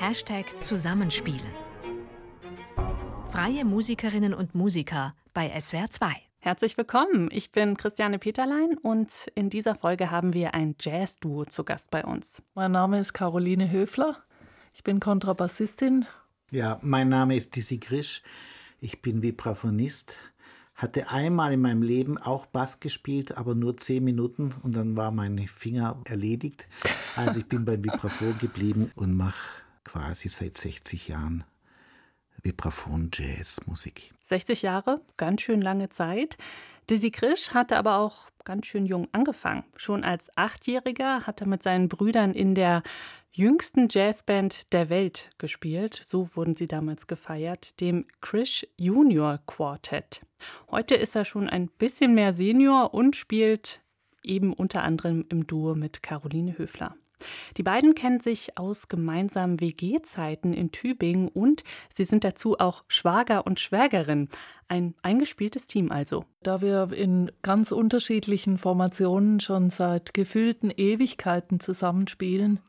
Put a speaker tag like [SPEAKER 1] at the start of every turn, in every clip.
[SPEAKER 1] Hashtag Zusammenspielen. Freie Musikerinnen und Musiker bei SWR 2.
[SPEAKER 2] Herzlich willkommen. Ich bin Christiane Peterlein und in dieser Folge haben wir ein Jazz-Duo zu Gast bei uns.
[SPEAKER 3] Mein Name ist Caroline Höfler. Ich bin Kontrabassistin.
[SPEAKER 4] Ja, mein Name ist Dizzy Grisch. Ich bin Vibraphonist. Hatte einmal in meinem Leben auch Bass gespielt, aber nur zehn Minuten und dann war meine Finger erledigt. Also ich bin beim Vibraphon geblieben und mache quasi seit 60 Jahren Vibraphon-Jazz-Musik.
[SPEAKER 2] 60 Jahre, ganz schön lange Zeit. Dizzy Krisch hatte aber auch ganz schön jung angefangen. Schon als Achtjähriger hat er mit seinen Brüdern in der jüngsten Jazzband der Welt gespielt. So wurden sie damals gefeiert, dem Krish Junior Quartet. Heute ist er schon ein bisschen mehr Senior und spielt eben unter anderem im Duo mit Caroline Höfler. Die beiden kennen sich aus gemeinsamen WG-Zeiten in Tübingen und sie sind dazu auch Schwager und Schwägerin. Ein eingespieltes Team also.
[SPEAKER 3] Da wir in ganz unterschiedlichen Formationen schon seit gefühlten Ewigkeiten zusammenspielen,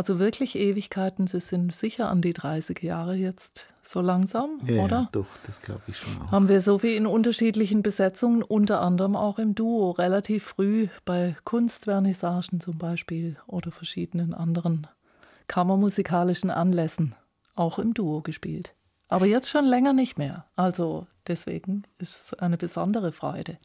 [SPEAKER 3] also wirklich Ewigkeiten, sie sind sicher an die 30 Jahre jetzt so langsam,
[SPEAKER 4] ja,
[SPEAKER 3] oder?
[SPEAKER 4] Ja, doch, das glaube ich schon auch.
[SPEAKER 3] Haben wir so wie in unterschiedlichen Besetzungen, unter anderem auch im Duo, relativ früh bei Kunstvernissagen zum Beispiel oder verschiedenen anderen kammermusikalischen Anlässen auch im Duo gespielt. Aber jetzt schon länger nicht mehr. Also deswegen ist es eine besondere Freude.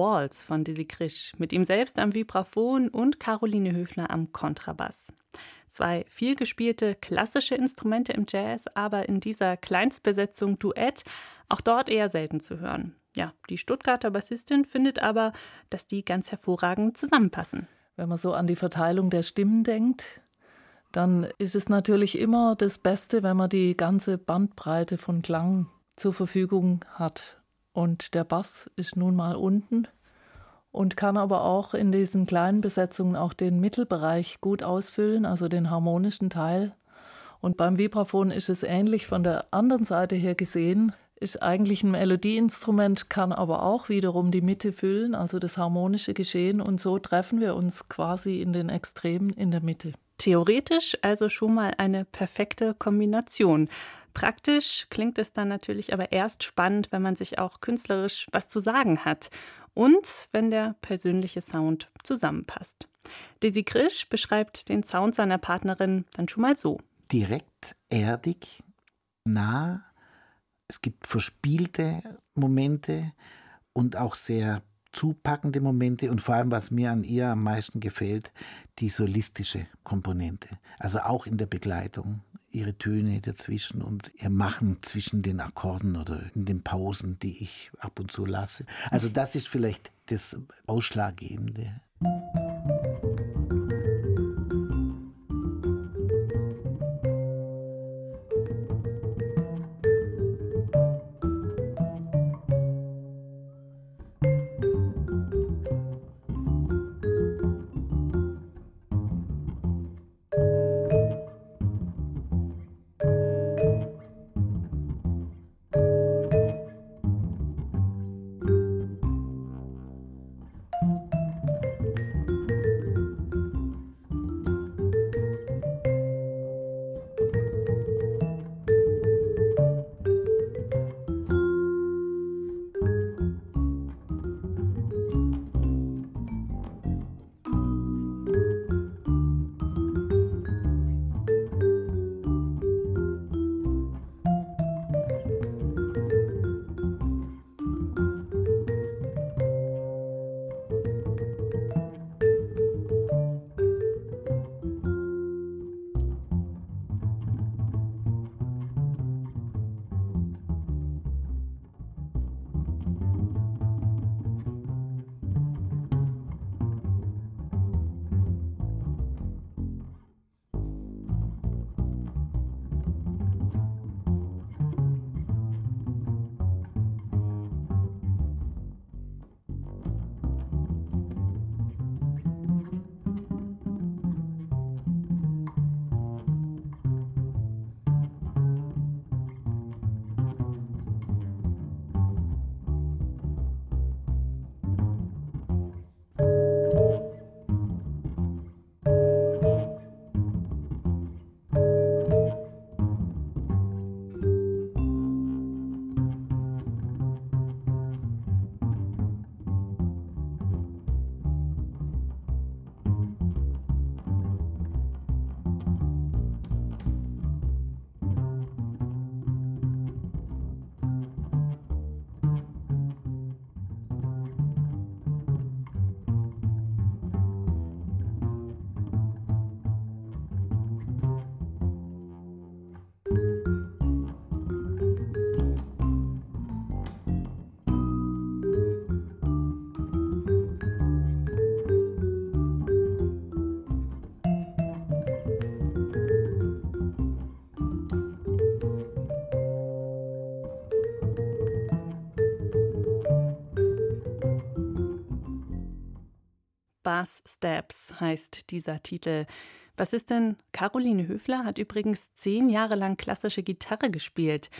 [SPEAKER 2] Waltz von Dizzy Krisch, mit ihm selbst am Vibraphon und Caroline Höfler am Kontrabass. Zwei vielgespielte klassische Instrumente im Jazz, aber in dieser Kleinstbesetzung Duett, auch dort eher selten zu hören. Ja, die Stuttgarter Bassistin findet aber, dass die ganz hervorragend zusammenpassen.
[SPEAKER 3] Wenn man so an die Verteilung der Stimmen denkt, dann ist es natürlich immer das Beste, wenn man die ganze Bandbreite von Klang zur Verfügung hat. Und der Bass ist nun mal unten und kann aber auch in diesen kleinen Besetzungen auch den Mittelbereich gut ausfüllen, also den harmonischen Teil. Und beim Vibraphon ist es ähnlich von der anderen Seite her gesehen, ist eigentlich ein Melodieinstrument, kann aber auch wiederum die Mitte füllen, also das harmonische Geschehen. Und so treffen wir uns quasi in den Extremen in der Mitte.
[SPEAKER 2] Theoretisch also schon mal eine perfekte Kombination. Praktisch klingt es dann natürlich aber erst spannend, wenn man sich auch künstlerisch was zu sagen hat und wenn der persönliche Sound zusammenpasst. Desi Krisch beschreibt den Sound seiner Partnerin dann schon mal so.
[SPEAKER 4] Direkt, erdig, nah. Es gibt verspielte Momente und auch sehr zupackende Momente und vor allem, was mir an ihr am meisten gefällt, die solistische Komponente. Also auch in der Begleitung, ihre Töne dazwischen und ihr Machen zwischen den Akkorden oder in den Pausen, die ich ab und zu lasse. Also das ist vielleicht das Ausschlaggebende.
[SPEAKER 2] Bass Steps heißt dieser Titel. Was ist denn? Caroline Höfler hat übrigens zehn Jahre lang klassische Gitarre gespielt.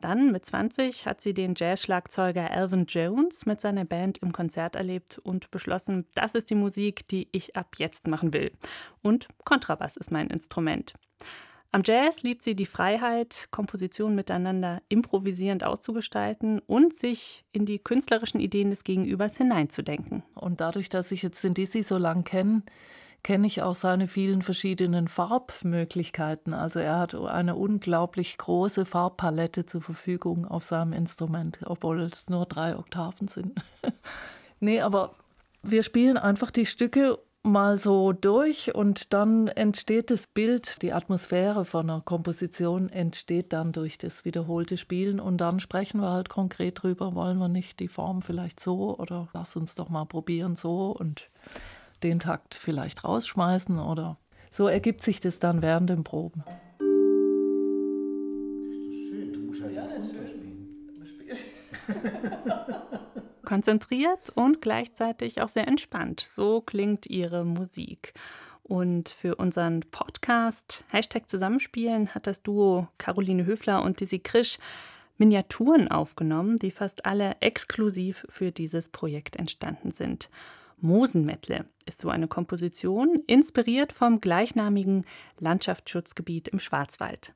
[SPEAKER 2] Dann mit 20 hat sie den Jazz-Schlagzeuger Alvin Jones mit seiner Band im Konzert erlebt und beschlossen, das ist die Musik, die ich ab jetzt machen will. Und Kontrabass ist mein Instrument. Am Jazz liebt sie die Freiheit, Kompositionen miteinander improvisierend auszugestalten und sich in die künstlerischen Ideen des Gegenübers hineinzudenken.
[SPEAKER 3] Und dadurch, dass ich jetzt Dizzy so lang kenne, kenne ich auch seine vielen verschiedenen Farbmöglichkeiten. Also er hat eine unglaublich große Farbpalette zur Verfügung auf seinem Instrument, obwohl es nur drei Oktaven sind. nee, aber wir spielen einfach die Stücke mal so durch und dann entsteht das Bild, die Atmosphäre von einer Komposition entsteht dann durch das wiederholte Spielen und dann sprechen wir halt konkret drüber, wollen wir nicht die Form vielleicht so oder lass uns doch mal probieren so und den Takt vielleicht rausschmeißen oder so ergibt sich das dann während den Proben. Das
[SPEAKER 4] ist doch schön, du musst halt ja,
[SPEAKER 2] spielen. konzentriert und gleichzeitig auch sehr entspannt. So klingt ihre Musik. Und für unseren Podcast Hashtag Zusammenspielen hat das Duo Caroline Höfler und Dizzy Krisch Miniaturen aufgenommen, die fast alle exklusiv für dieses Projekt entstanden sind. Mosenmettle ist so eine Komposition, inspiriert vom gleichnamigen Landschaftsschutzgebiet im Schwarzwald.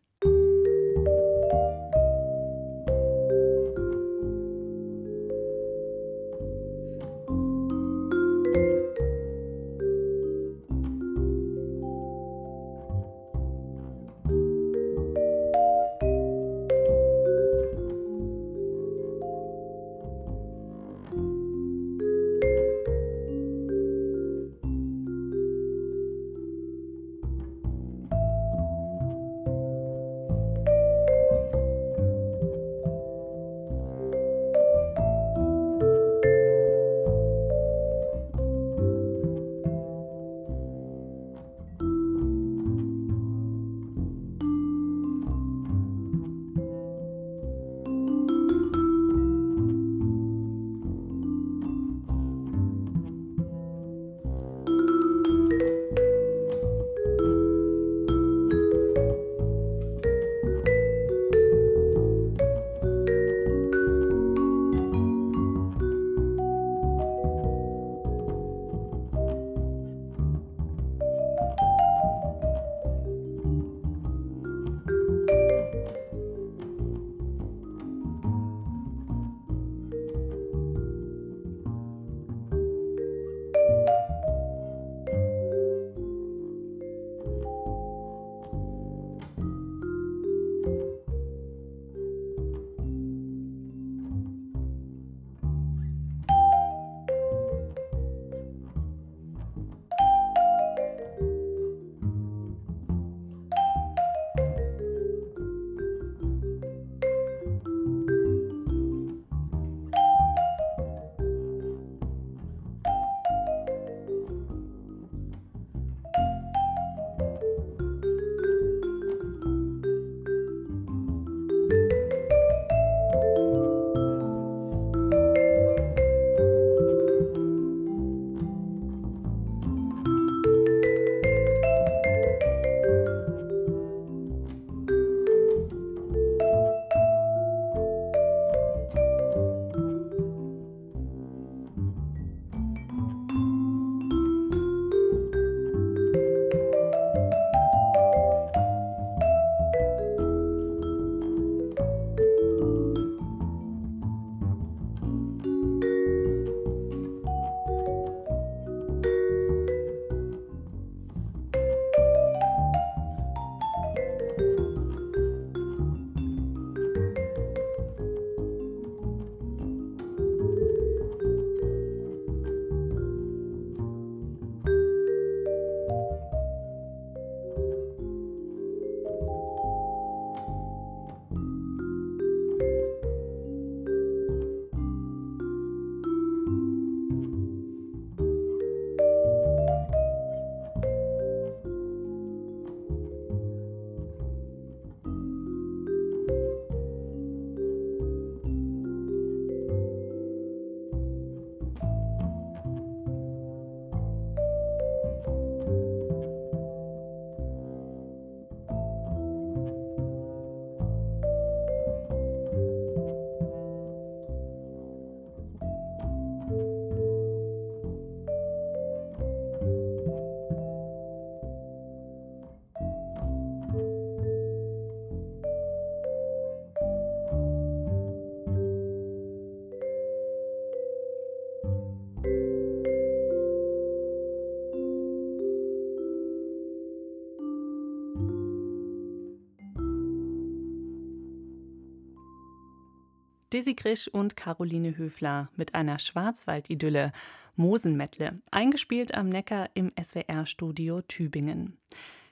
[SPEAKER 2] Dizzy Grisch und Caroline Höfler mit einer Schwarzwaldidylle, Mosenmettle, eingespielt am Neckar im SWR-Studio Tübingen.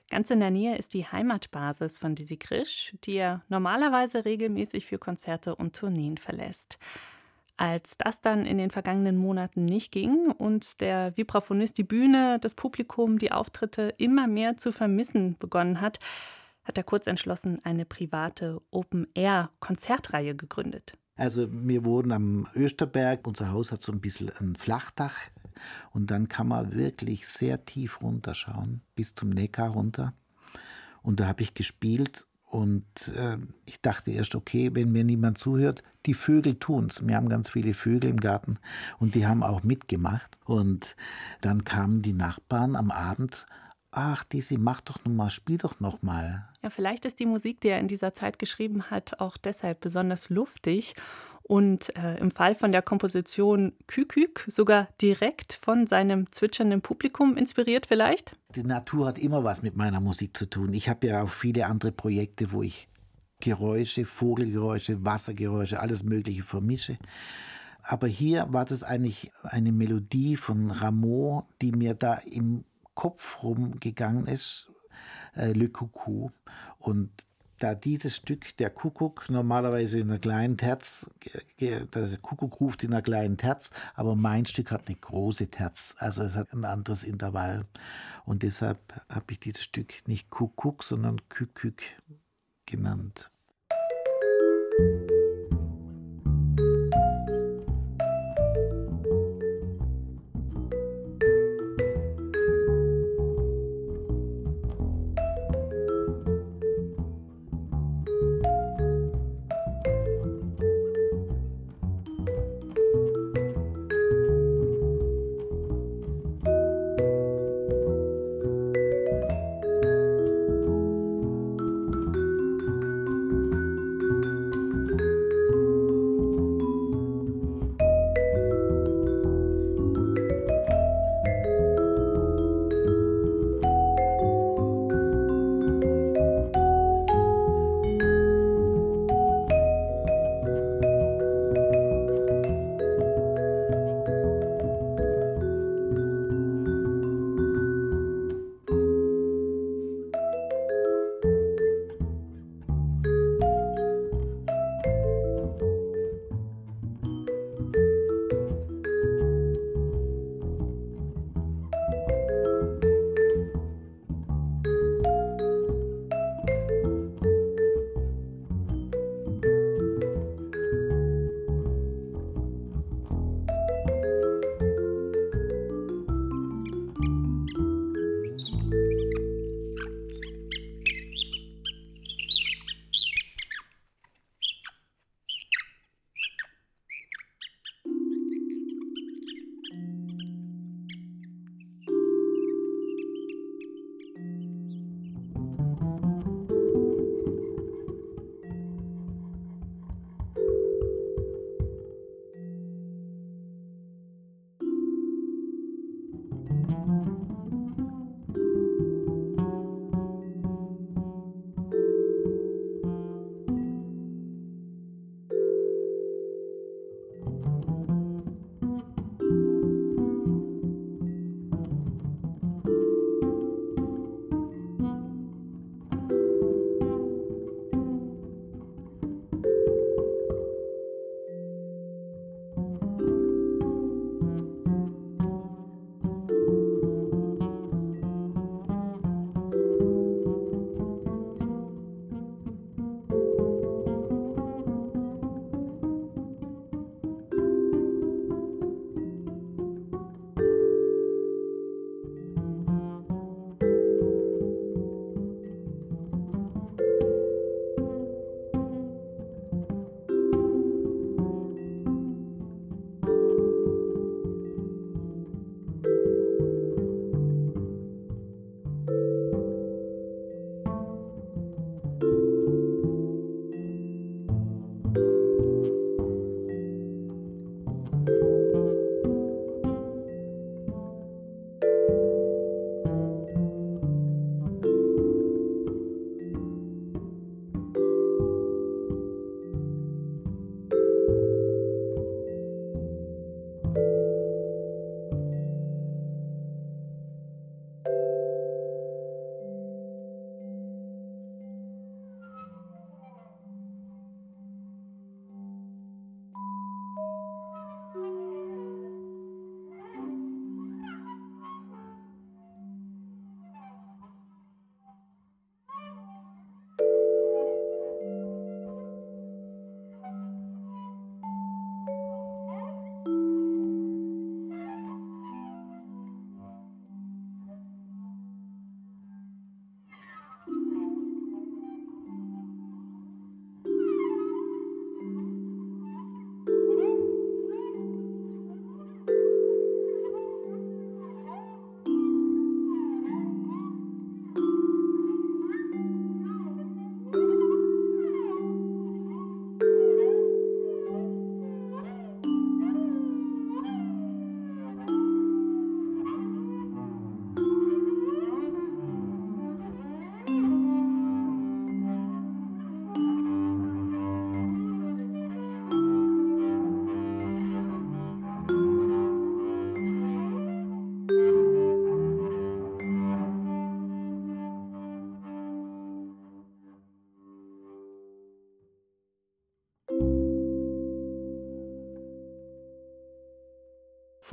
[SPEAKER 2] Ganz in der Nähe ist die Heimatbasis von Dizzy Grisch, die er normalerweise regelmäßig für Konzerte und Tourneen verlässt. Als das dann in den vergangenen Monaten nicht ging und der Vibraphonist die Bühne, das Publikum, die Auftritte immer mehr zu vermissen begonnen hat, hat er kurz entschlossen eine private Open-Air-Konzertreihe gegründet.
[SPEAKER 4] Also wir wohnen am Österberg, unser Haus hat so ein bisschen ein Flachdach und dann kann man wirklich sehr tief runterschauen, bis zum Neckar runter. Und da habe ich gespielt und äh, ich dachte erst, okay, wenn mir niemand zuhört, die Vögel tun's. Wir haben ganz viele Vögel im Garten und die haben auch mitgemacht. Und dann kamen die Nachbarn am Abend ach, Desi, mach doch noch mal, spiel doch noch mal.
[SPEAKER 2] Ja, vielleicht ist die Musik, die er in dieser Zeit geschrieben hat, auch deshalb besonders luftig und äh, im Fall von der Komposition Kükük sogar direkt von seinem zwitschernden Publikum inspiriert vielleicht?
[SPEAKER 4] Die Natur hat immer was mit meiner Musik zu tun. Ich habe ja auch viele andere Projekte, wo ich Geräusche, Vogelgeräusche, Wassergeräusche, alles Mögliche vermische. Aber hier war das eigentlich eine Melodie von Rameau, die mir da im Kopf rumgegangen ist, äh, Le Coucou. Und da dieses Stück, der Kuckuck, normalerweise in einer kleinen Terz, der Kuckuck ruft in einer kleinen Terz, aber mein Stück hat eine große Terz, also es hat ein anderes Intervall. Und deshalb habe ich dieses Stück nicht Kuckuck, sondern Kükük genannt.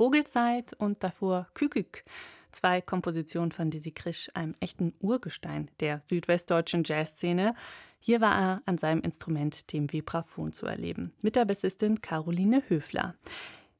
[SPEAKER 2] Vogelzeit und davor Kükük. Zwei Kompositionen von Dizzy Krisch, einem echten Urgestein der südwestdeutschen Jazzszene. Hier war er an seinem Instrument, dem Vibraphon, zu erleben, mit der Bassistin Caroline Höfler.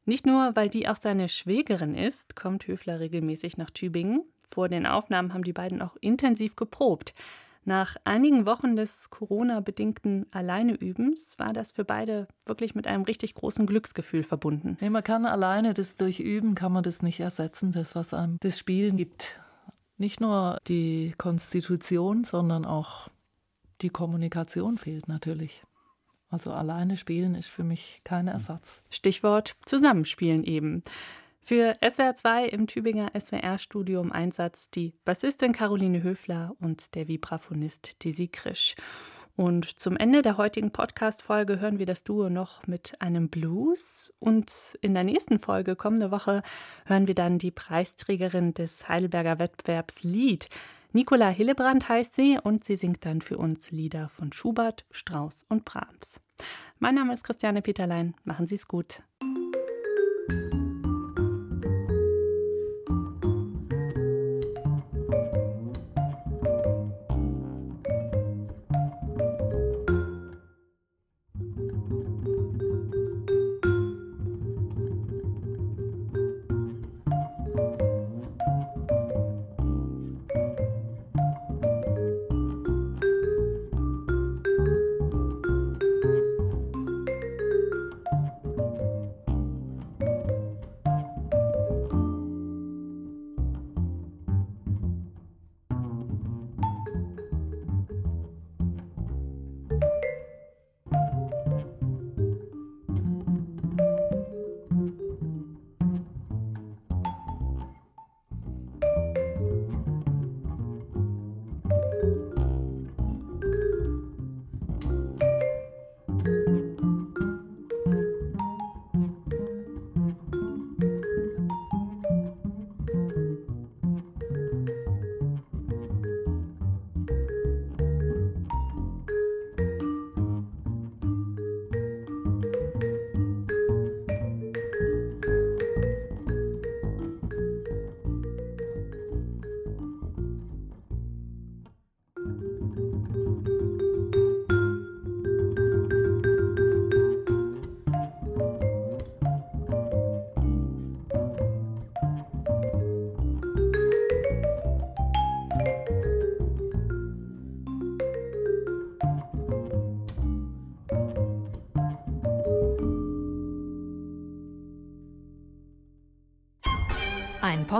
[SPEAKER 2] Nicht nur, weil die auch seine Schwägerin ist, kommt Höfler regelmäßig nach Tübingen. Vor den Aufnahmen haben die beiden auch intensiv geprobt. Nach einigen Wochen des Corona-bedingten Alleineübens war das für beide wirklich mit einem richtig großen Glücksgefühl verbunden.
[SPEAKER 3] Nee, man kann alleine das durch Üben kann man das nicht ersetzen, das was einem das Spielen gibt. Nicht nur die Konstitution, sondern auch die Kommunikation fehlt natürlich. Also alleine spielen ist für mich kein Ersatz.
[SPEAKER 2] Stichwort Zusammenspielen eben. Für SWR 2 im Tübinger SWR-Studio im Einsatz die Bassistin Caroline Höfler und der Vibraphonist Dizzy Krisch. Und zum Ende der heutigen Podcast-Folge hören wir das Duo noch mit einem Blues. Und in der nächsten Folge, kommende Woche, hören wir dann die Preisträgerin des Heidelberger Wettbewerbs Lied. Nicola Hillebrand heißt sie und sie singt dann für uns Lieder von Schubert, Strauss und Brahms. Mein Name ist Christiane Peterlein. Machen Sie es gut.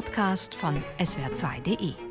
[SPEAKER 1] Podcast von swr2.de